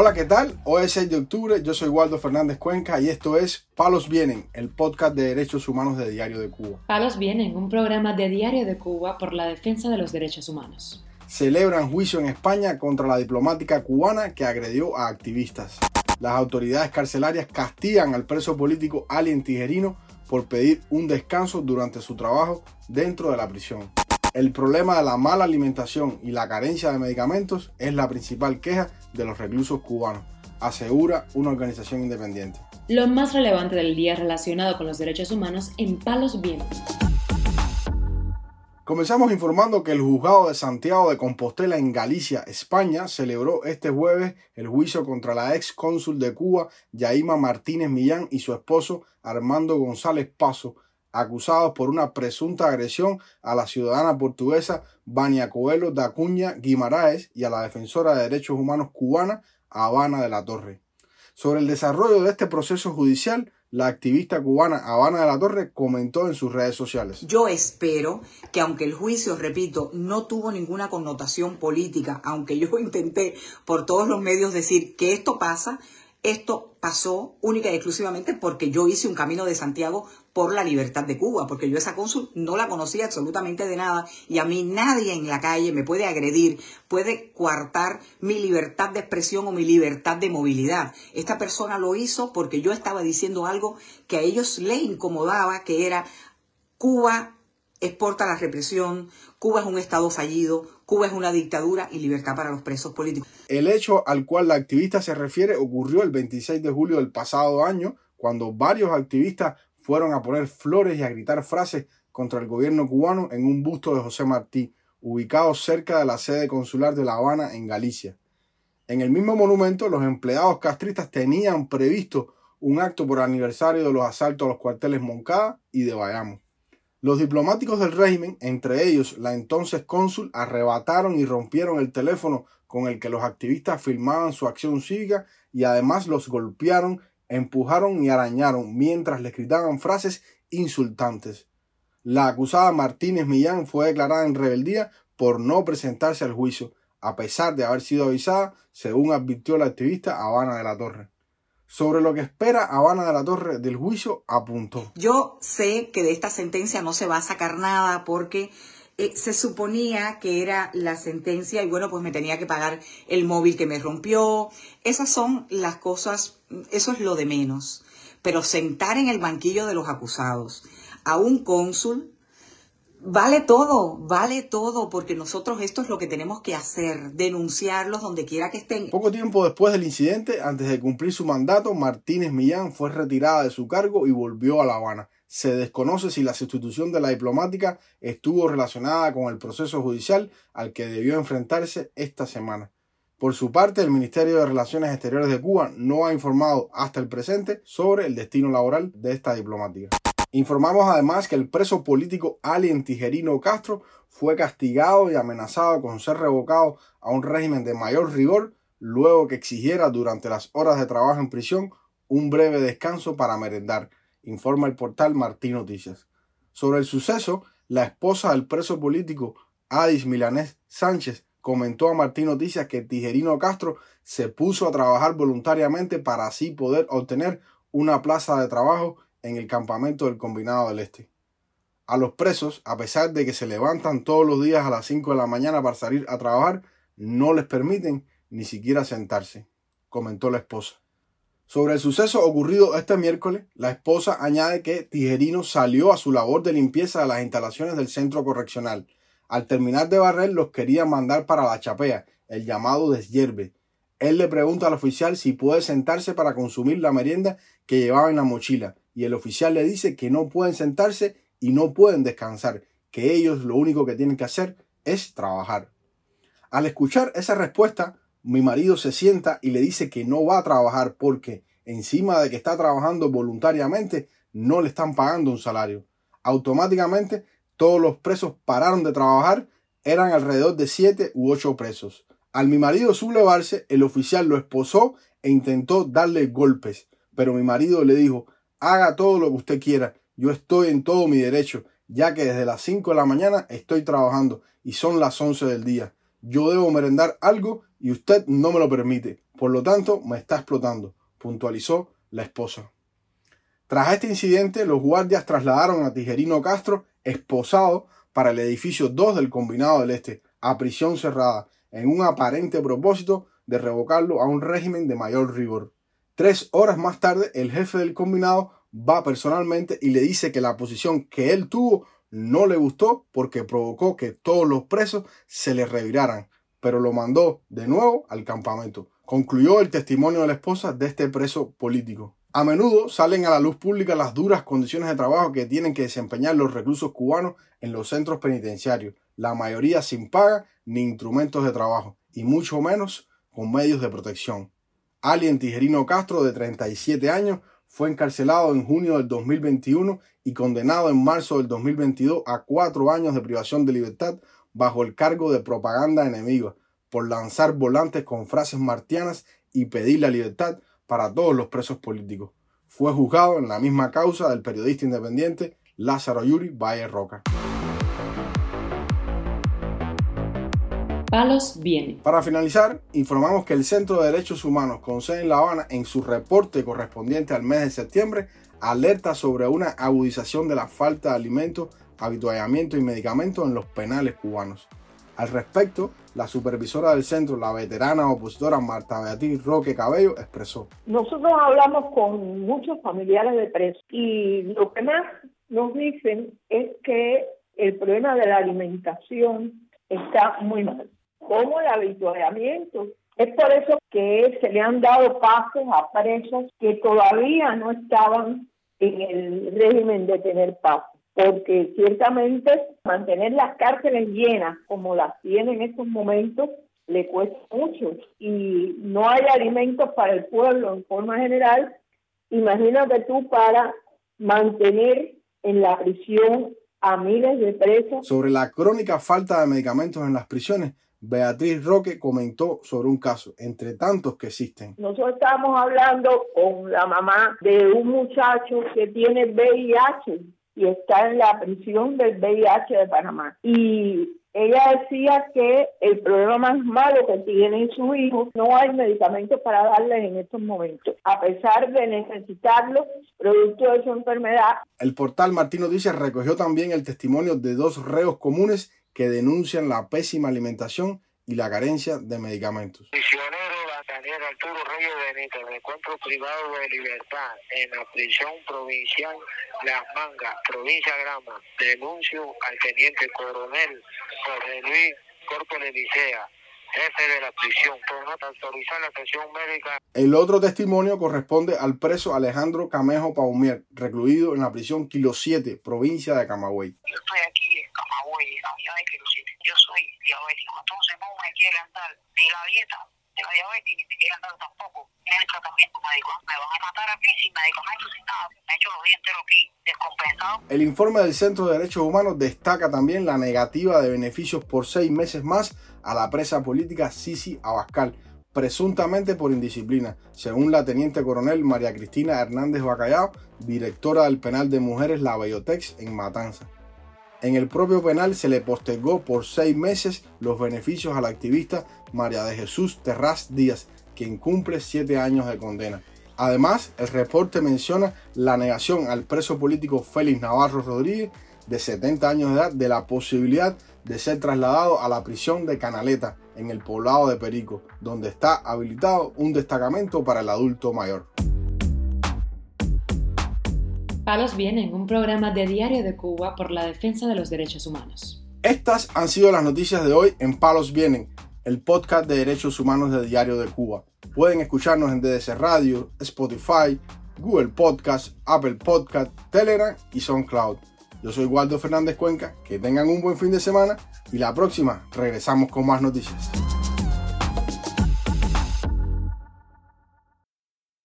Hola, ¿qué tal? Hoy es 6 de octubre, yo soy Waldo Fernández Cuenca y esto es Palos Vienen, el podcast de derechos humanos de Diario de Cuba. Palos Vienen, un programa de Diario de Cuba por la defensa de los derechos humanos. Celebran juicio en España contra la diplomática cubana que agredió a activistas. Las autoridades carcelarias castigan al preso político Alien Tijerino por pedir un descanso durante su trabajo dentro de la prisión. El problema de la mala alimentación y la carencia de medicamentos es la principal queja de los reclusos cubanos, asegura una organización independiente. Lo más relevante del día relacionado con los derechos humanos en Palos Vientos. Comenzamos informando que el juzgado de Santiago de Compostela en Galicia, España, celebró este jueves el juicio contra la ex cónsul de Cuba, Yaima Martínez Millán, y su esposo Armando González Paso, acusados por una presunta agresión a la ciudadana portuguesa Vania Coelho da Cunha Guimaraes y a la defensora de derechos humanos cubana Habana de la Torre. Sobre el desarrollo de este proceso judicial, la activista cubana Habana de la Torre comentó en sus redes sociales. Yo espero que aunque el juicio, repito, no tuvo ninguna connotación política, aunque yo intenté por todos los medios decir que esto pasa, esto pasó única y exclusivamente porque yo hice un camino de Santiago por la libertad de Cuba, porque yo esa cónsul no la conocía absolutamente de nada y a mí nadie en la calle me puede agredir, puede coartar mi libertad de expresión o mi libertad de movilidad. Esta persona lo hizo porque yo estaba diciendo algo que a ellos les incomodaba, que era Cuba exporta la represión, Cuba es un Estado fallido, Cuba es una dictadura y libertad para los presos políticos. El hecho al cual la activista se refiere ocurrió el 26 de julio del pasado año, cuando varios activistas fueron a poner flores y a gritar frases contra el gobierno cubano en un busto de José Martí, ubicado cerca de la sede consular de La Habana, en Galicia. En el mismo monumento, los empleados castristas tenían previsto un acto por aniversario de los asaltos a los cuarteles Moncada y de Bayamo. Los diplomáticos del régimen, entre ellos la entonces cónsul, arrebataron y rompieron el teléfono con el que los activistas filmaban su acción cívica y además los golpearon, empujaron y arañaron mientras les gritaban frases insultantes. La acusada Martínez Millán fue declarada en rebeldía por no presentarse al juicio, a pesar de haber sido avisada, según advirtió la activista Habana de la Torre. Sobre lo que espera Habana de la Torre del juicio, apuntó. Yo sé que de esta sentencia no se va a sacar nada porque eh, se suponía que era la sentencia y bueno, pues me tenía que pagar el móvil que me rompió. Esas son las cosas, eso es lo de menos. Pero sentar en el banquillo de los acusados a un cónsul Vale todo, vale todo, porque nosotros esto es lo que tenemos que hacer, denunciarlos donde quiera que estén. Poco tiempo después del incidente, antes de cumplir su mandato, Martínez Millán fue retirada de su cargo y volvió a La Habana. Se desconoce si la sustitución de la diplomática estuvo relacionada con el proceso judicial al que debió enfrentarse esta semana. Por su parte, el Ministerio de Relaciones Exteriores de Cuba no ha informado hasta el presente sobre el destino laboral de esta diplomática. Informamos además que el preso político Alien Tijerino Castro fue castigado y amenazado con ser revocado a un régimen de mayor rigor luego que exigiera durante las horas de trabajo en prisión un breve descanso para merendar, informa el portal Martín Noticias. Sobre el suceso, la esposa del preso político Adis Milanés Sánchez comentó a Martín Noticias que Tijerino Castro se puso a trabajar voluntariamente para así poder obtener una plaza de trabajo en el campamento del Combinado del Este. A los presos, a pesar de que se levantan todos los días a las 5 de la mañana para salir a trabajar, no les permiten ni siquiera sentarse, comentó la esposa. Sobre el suceso ocurrido este miércoles, la esposa añade que Tijerino salió a su labor de limpieza de las instalaciones del centro correccional. Al terminar de barrer, los quería mandar para la chapea, el llamado deshierve. Él le pregunta al oficial si puede sentarse para consumir la merienda que llevaba en la mochila, y el oficial le dice que no pueden sentarse y no pueden descansar, que ellos lo único que tienen que hacer es trabajar. Al escuchar esa respuesta, mi marido se sienta y le dice que no va a trabajar porque encima de que está trabajando voluntariamente, no le están pagando un salario. Automáticamente todos los presos pararon de trabajar, eran alrededor de siete u ocho presos. Al mi marido sublevarse, el oficial lo esposó e intentó darle golpes, pero mi marido le dijo haga todo lo que usted quiera. Yo estoy en todo mi derecho, ya que desde las 5 de la mañana estoy trabajando y son las 11 del día. Yo debo merendar algo y usted no me lo permite. Por lo tanto, me está explotando, puntualizó la esposa. Tras este incidente, los guardias trasladaron a Tijerino Castro esposado para el edificio 2 del Combinado del Este, a prisión cerrada, en un aparente propósito de revocarlo a un régimen de mayor rigor. Tres horas más tarde, el jefe del combinado va personalmente y le dice que la posición que él tuvo no le gustó porque provocó que todos los presos se le reviraran, pero lo mandó de nuevo al campamento. Concluyó el testimonio de la esposa de este preso político. A menudo salen a la luz pública las duras condiciones de trabajo que tienen que desempeñar los reclusos cubanos en los centros penitenciarios, la mayoría sin paga ni instrumentos de trabajo, y mucho menos con medios de protección. Alien Tijerino Castro, de 37 años, fue encarcelado en junio del 2021 y condenado en marzo del 2022 a cuatro años de privación de libertad bajo el cargo de propaganda enemiga por lanzar volantes con frases martianas y pedir la libertad para todos los presos políticos. Fue juzgado en la misma causa del periodista independiente Lázaro Yuri Valle Roca. Palos viene. Para finalizar, informamos que el Centro de Derechos Humanos con sede en La Habana, en su reporte correspondiente al mes de septiembre, alerta sobre una agudización de la falta de alimentos, habituallamiento y medicamentos en los penales cubanos. Al respecto, la supervisora del centro, la veterana opositora Marta Beatriz Roque Cabello, expresó. Nosotros hablamos con muchos familiares de presos y lo que más nos dicen es que el problema de la alimentación está muy mal como el habituallamiento. Es por eso que se le han dado pasos a presos que todavía no estaban en el régimen de tener paz, porque ciertamente mantener las cárceles llenas como las tiene en estos momentos le cuesta mucho y no hay alimentos para el pueblo en forma general. Imagínate tú para mantener en la prisión a miles de presos. Sobre la crónica falta de medicamentos en las prisiones, Beatriz Roque comentó sobre un caso, entre tantos que existen. Nosotros estábamos hablando con la mamá de un muchacho que tiene VIH y está en la prisión del VIH de Panamá. Y ella decía que el problema más malo que tiene su hijo, no hay medicamentos para darle en estos momentos, a pesar de necesitarlo, producto de su enfermedad. El portal Martín Noticias recogió también el testimonio de dos reos comunes que denuncian la pésima alimentación y la carencia de medicamentos. Prisionero Daniel Arturo Reyes Benito, de encuentro privado de libertad en la prisión provincial Las Mangas, provincia Grama. Denuncio al teniente coronel José Luis Corpo Licea, jefe de la prisión, por no autorizar la atención médica. El otro testimonio corresponde al preso Alejandro Camejo Paumier, recluido en la prisión Kilo 7, provincia de Camagüey. Yo estoy aquí Camagüey, en la 7. Yo soy diabético, entonces no me quieren dar ni la dieta de la diabetes ni me quieren dar tampoco el tratamiento médico. Me van a matar aquí sin medicamentos, sin nada. Me he hecho los días enteros aquí. El informe del Centro de Derechos Humanos destaca también la negativa de beneficios por seis meses más a la presa política Sisi Abascal, presuntamente por indisciplina, según la teniente coronel María Cristina Hernández Bacallao, directora del penal de mujeres La Bellotex en Matanza. En el propio penal se le postergó por seis meses los beneficios a la activista María de Jesús Terraz Díaz, quien cumple siete años de condena. Además, el reporte menciona la negación al preso político Félix Navarro Rodríguez, de 70 años de edad, de la posibilidad de ser trasladado a la prisión de Canaleta, en el poblado de Perico, donde está habilitado un destacamento para el adulto mayor. Palos Vienen, un programa de Diario de Cuba por la defensa de los derechos humanos. Estas han sido las noticias de hoy en Palos Vienen, el podcast de derechos humanos de Diario de Cuba. Pueden escucharnos en DDC Radio, Spotify, Google Podcast, Apple Podcast, Telegram y SoundCloud. Yo soy Waldo Fernández Cuenca, que tengan un buen fin de semana y la próxima regresamos con más noticias.